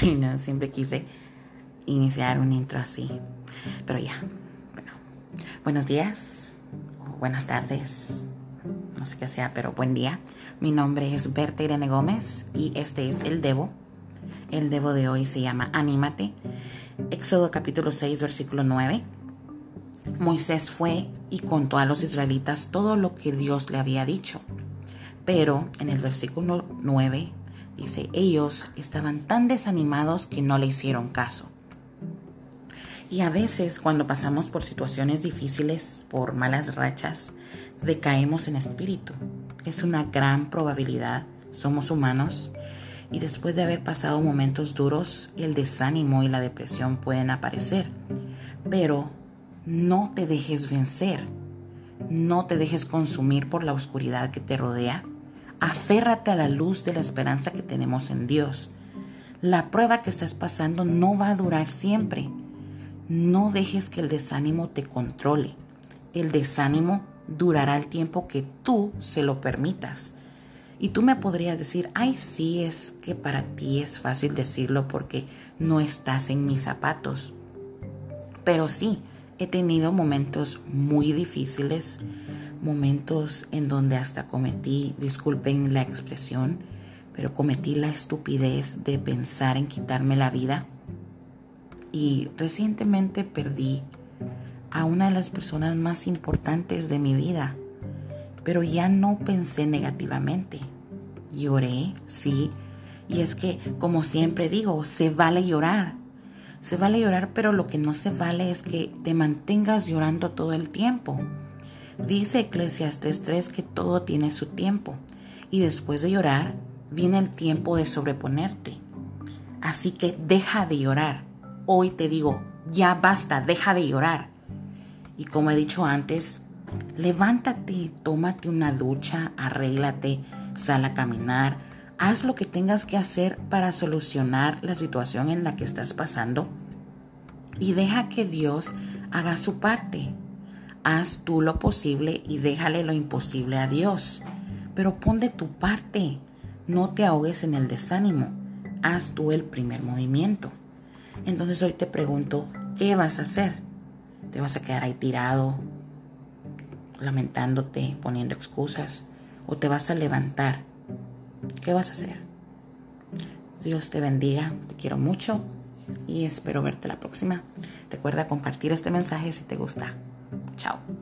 Ay, no, siempre quise iniciar un intro así. Pero ya, bueno. Buenos días, buenas tardes, no sé qué sea, pero buen día. Mi nombre es Berta Irene Gómez y este es el Devo. El Devo de hoy se llama Anímate. Éxodo capítulo 6, versículo 9. Moisés fue y contó a los israelitas todo lo que Dios le había dicho. Pero en el versículo 9 dice, ellos estaban tan desanimados que no le hicieron caso. Y a veces cuando pasamos por situaciones difíciles, por malas rachas, decaemos en espíritu. Es una gran probabilidad, somos humanos y después de haber pasado momentos duros, el desánimo y la depresión pueden aparecer. Pero no te dejes vencer, no te dejes consumir por la oscuridad que te rodea. Aférrate a la luz de la esperanza que tenemos en Dios. La prueba que estás pasando no va a durar siempre. No dejes que el desánimo te controle. El desánimo durará el tiempo que tú se lo permitas. Y tú me podrías decir, ay, sí, es que para ti es fácil decirlo porque no estás en mis zapatos. Pero sí, he tenido momentos muy difíciles, momentos en donde hasta cometí, disculpen la expresión, pero cometí la estupidez de pensar en quitarme la vida. Y recientemente perdí a una de las personas más importantes de mi vida, pero ya no pensé negativamente. Lloré, sí, y es que, como siempre digo, se vale llorar, se vale llorar, pero lo que no se vale es que te mantengas llorando todo el tiempo. Dice Eclesiastes 3 que todo tiene su tiempo y después de llorar viene el tiempo de sobreponerte. Así que deja de llorar. Hoy te digo, ya basta, deja de llorar. Y como he dicho antes, levántate, tómate una ducha, arréglate, sal a caminar, Haz lo que tengas que hacer para solucionar la situación en la que estás pasando y deja que Dios haga su parte. Haz tú lo posible y déjale lo imposible a Dios. Pero pon de tu parte. No te ahogues en el desánimo. Haz tú el primer movimiento. Entonces hoy te pregunto, ¿qué vas a hacer? ¿Te vas a quedar ahí tirado, lamentándote, poniendo excusas? ¿O te vas a levantar ¿Qué vas a hacer? Dios te bendiga, te quiero mucho y espero verte la próxima. Recuerda compartir este mensaje si te gusta. Tchau!